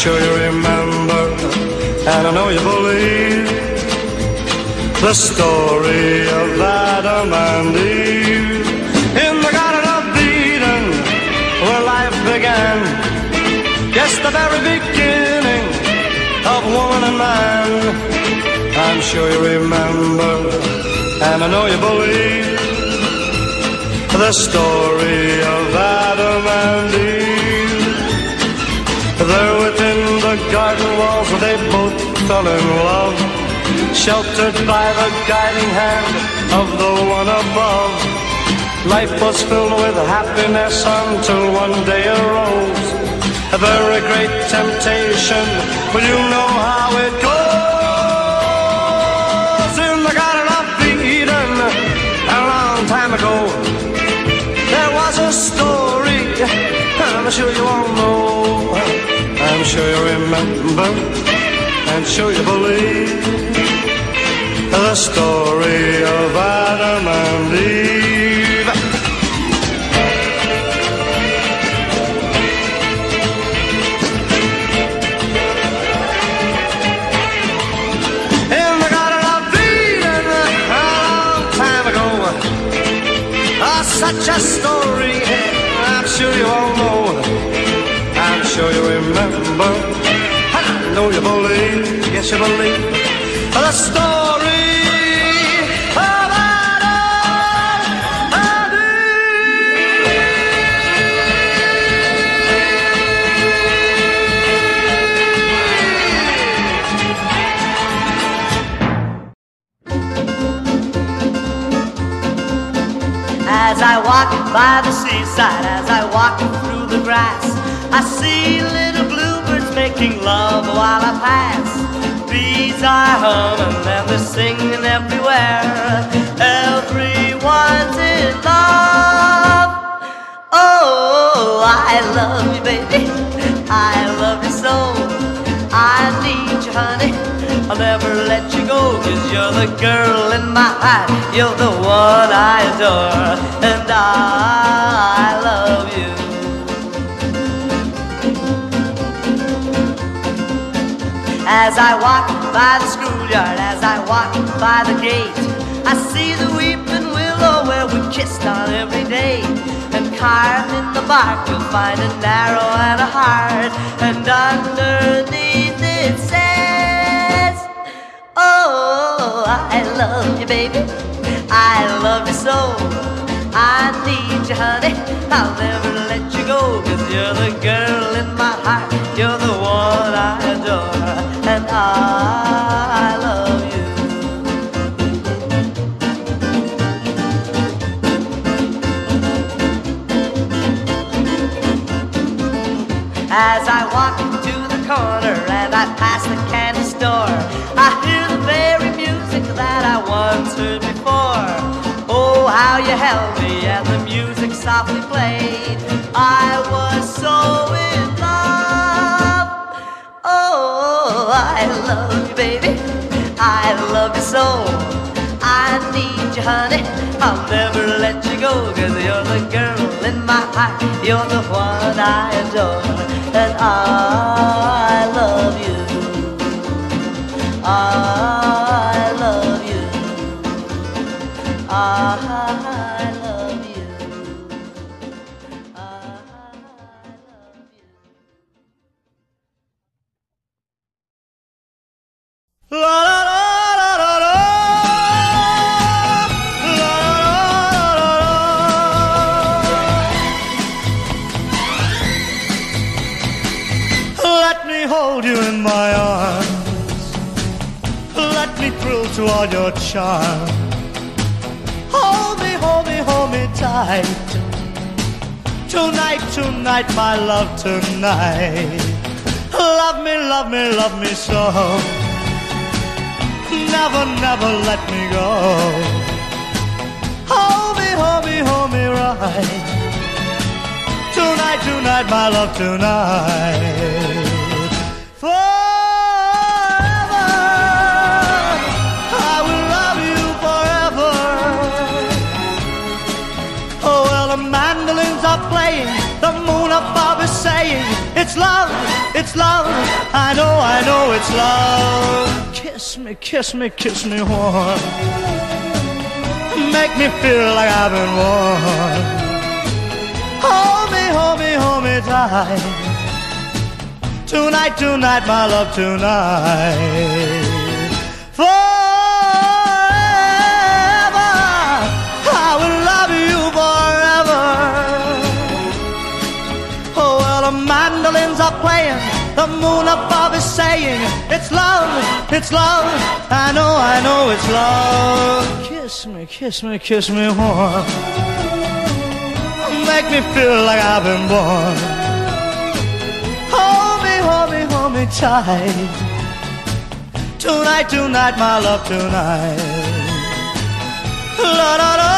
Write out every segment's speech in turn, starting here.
sure you remember, and I know you believe the story of Adam and Eve in the Garden of Eden, where life began. Yes, the very beginning of woman and man. I'm sure you remember, and I know you believe the story of Adam and Eve. There within the garden walls, where they both fell in love, sheltered by the guiding hand of the one above. Life was filled with happiness until one day arose a very great temptation. But you know how it goes in the Garden of Eden a long time ago. There was a story, I'm sure you. I'm sure you remember, and sure you believe the story of Adam and Eve. In the Garden of Eden, a long time ago. Oh, such a story, I'm sure you all know. I'm sure you remember, I know you believe, yes you believe, the story of Adam and As I walk by the seaside, as I walk through the grass, I see little bluebirds making love while I pass. Bees are humming and they're singing everywhere. Everyone's in love. Oh, I love you, baby. I love you so. I need you, honey. I'll never let you go, cause you're the girl in my heart. You're the one I adore, and I love you. As I walk by the schoolyard, as I walk by the gate, I see the weeping willow where we kissed on every day. And carved in the bark, you'll find an arrow and a heart, and underneath it says, Oh, I love you, baby. I love you so. I need you, honey. I'll never let you go, cause you're the girl in my heart. You're the one I adore, and I love you. As I walk you held me and the music softly played. I was so in love. Oh, I love you, baby. I love you so. I need you, honey. I'll never let you go, cause you're the girl in my heart. You're the one I adore, and I love you. I love you. I hold you in my arms. Let me thrill to all your charm. Hold me, hold me, hold me tight. Tonight, tonight, my love, tonight. Love me, love me, love me so never, never let me go. Hold me, hold me, hold me right. Tonight, tonight, my love, tonight. It's love, I know, I know it's love. Kiss me, kiss me, kiss me warm. Make me feel like I've been warm. Hold me, hold me, hold me tight. Tonight, tonight, my love, tonight. Moon above is saying, It's love, it's love, I know, I know it's love. Kiss me, kiss me, kiss me warm. Make me feel like I've been born. Hold me, hold me, hold me tight. Tonight, tonight, my love, tonight. La da da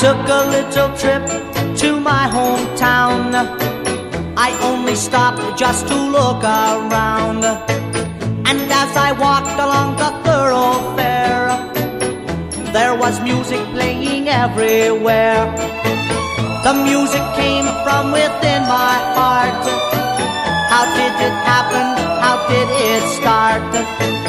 took a little trip to my hometown. I only stopped just to look around. And as I walked along the thoroughfare, there was music playing everywhere. The music came from within my heart. How did it happen? How did it start?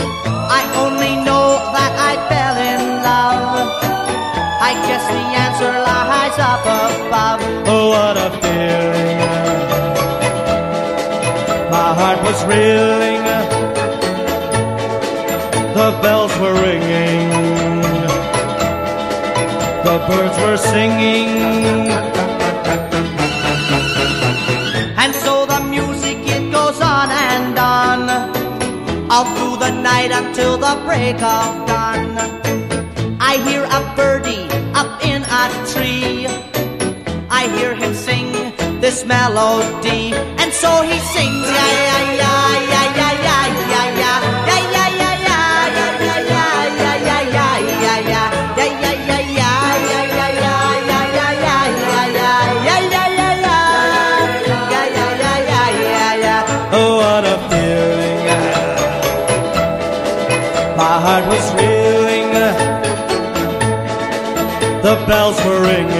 Was reeling. The bells were ringing. The birds were singing. And so the music it goes on and on. All through the night until the break of dawn. I hear a birdie up in a tree. This melody, and so he sings, yeah, yeah, yeah, yeah, yeah, yeah, yeah, yeah. My heart was reeling the bells were ringing,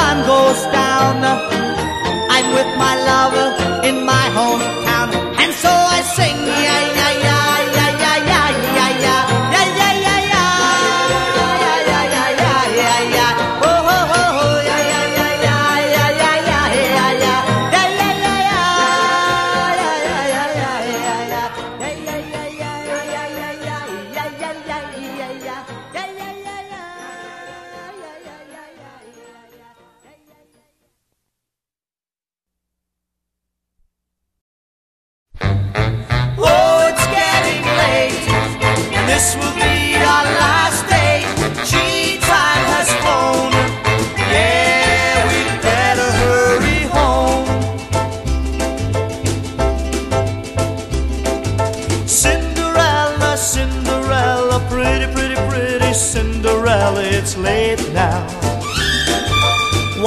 sun goes down, I'm with my love in my hometown, and so I sing,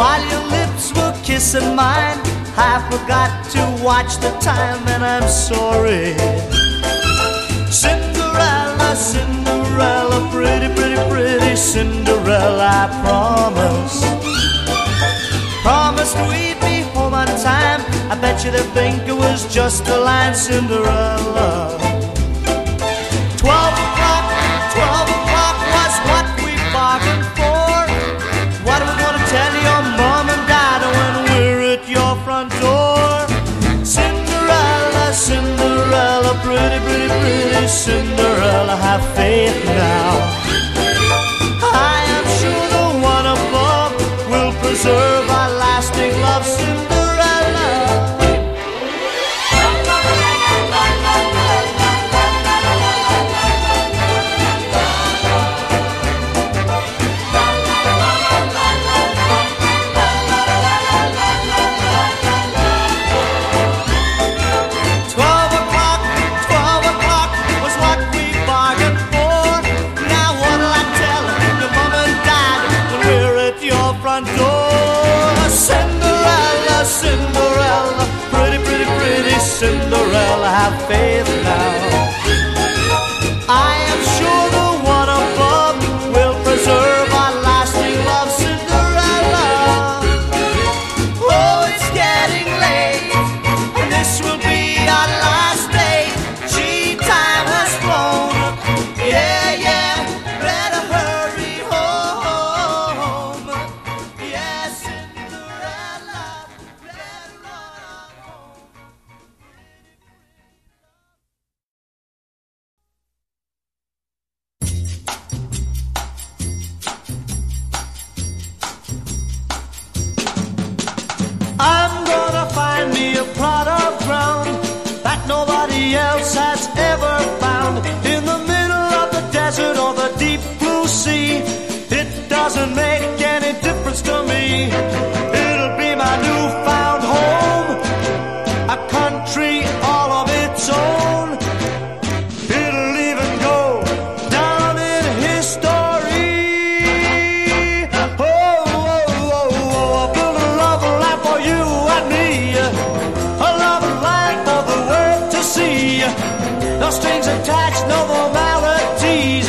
While your lips were kissing mine, I forgot to watch the time, and I'm sorry. Cinderella, Cinderella, pretty, pretty, pretty Cinderella, I promise. Promised we'd be home on time. I bet you think it was just a line, Cinderella. Pretty, pretty, pretty Cinderella, have faith now. front door. Cinderella, Cinderella, pretty, pretty, pretty Cinderella, have faith to me. It'll be my newfound home, a country all of its own. It'll even go down in history. Oh, oh, oh, oh. oh I build a love life for you and me, a love life for the world to see. No strings attached, no formalities.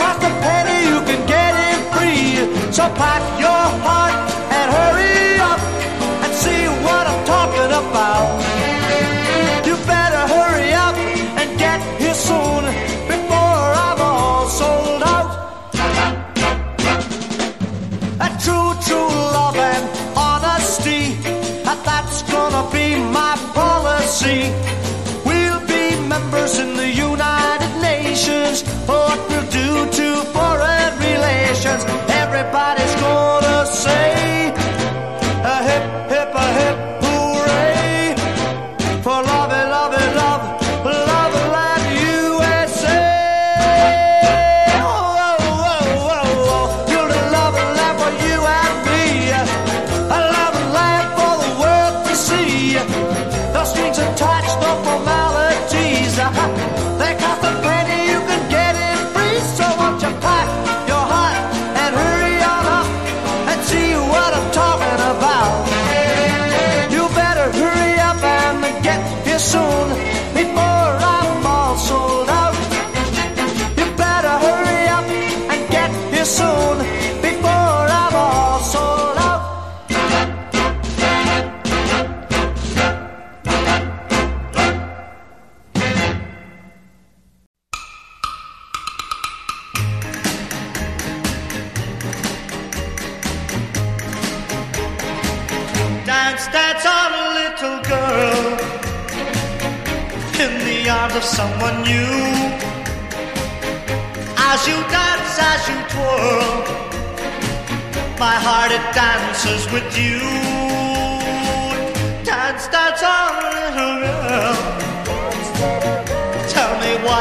cost a penny, you can get it free. So pack your We'll be members in the United Nations. What we'll do to foreign relations. Everybody.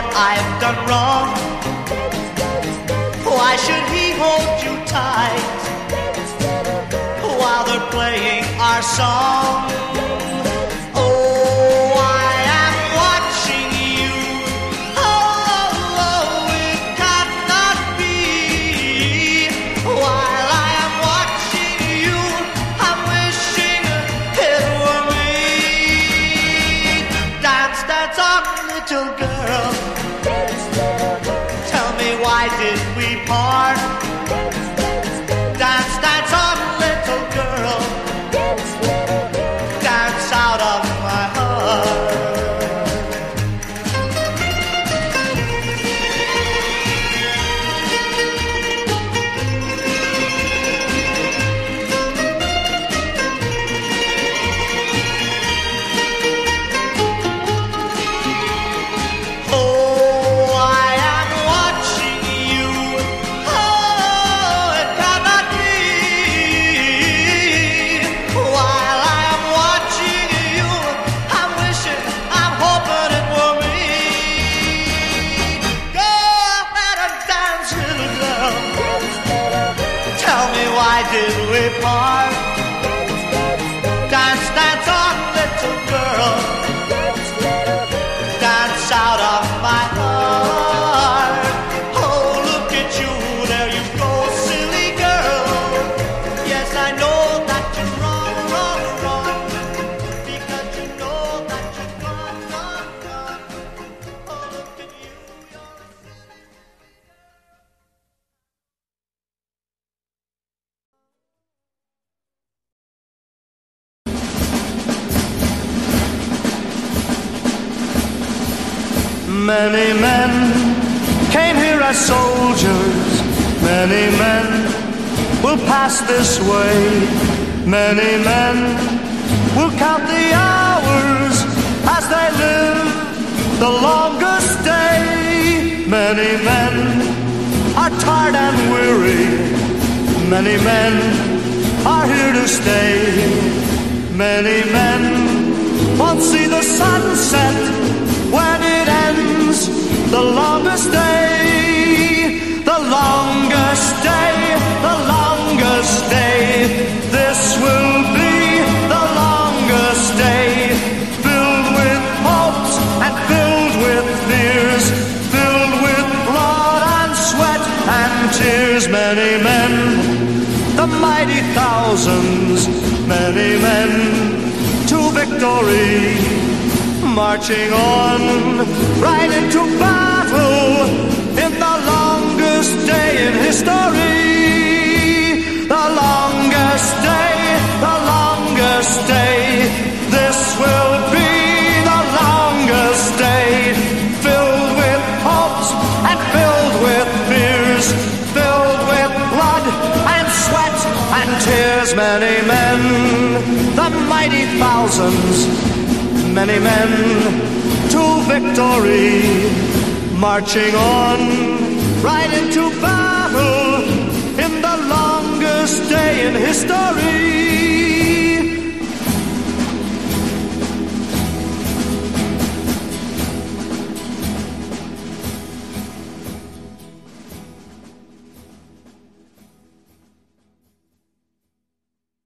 what I've done wrong. Why should he hold you tight while they're playing our song? keep on. Many men came here as soldiers. Many men will pass this way. Many men will count the hours as they live the longest day. Many men are tired and weary. Many men are here to stay. Many men won't see the sunset when it the longest day, the longest day, the longest day. This will be the longest day, filled with hopes and filled with fears, filled with blood and sweat and tears. Many men, the mighty thousands, many men to victory marching on right into battle in the longest day in history. The longest day, the longest day, this will be the longest day, filled with hopes and filled with fears, filled with blood and sweat and tears. Many men, the mighty thousands, many men to victory, marching on right into battle in the longest day in history.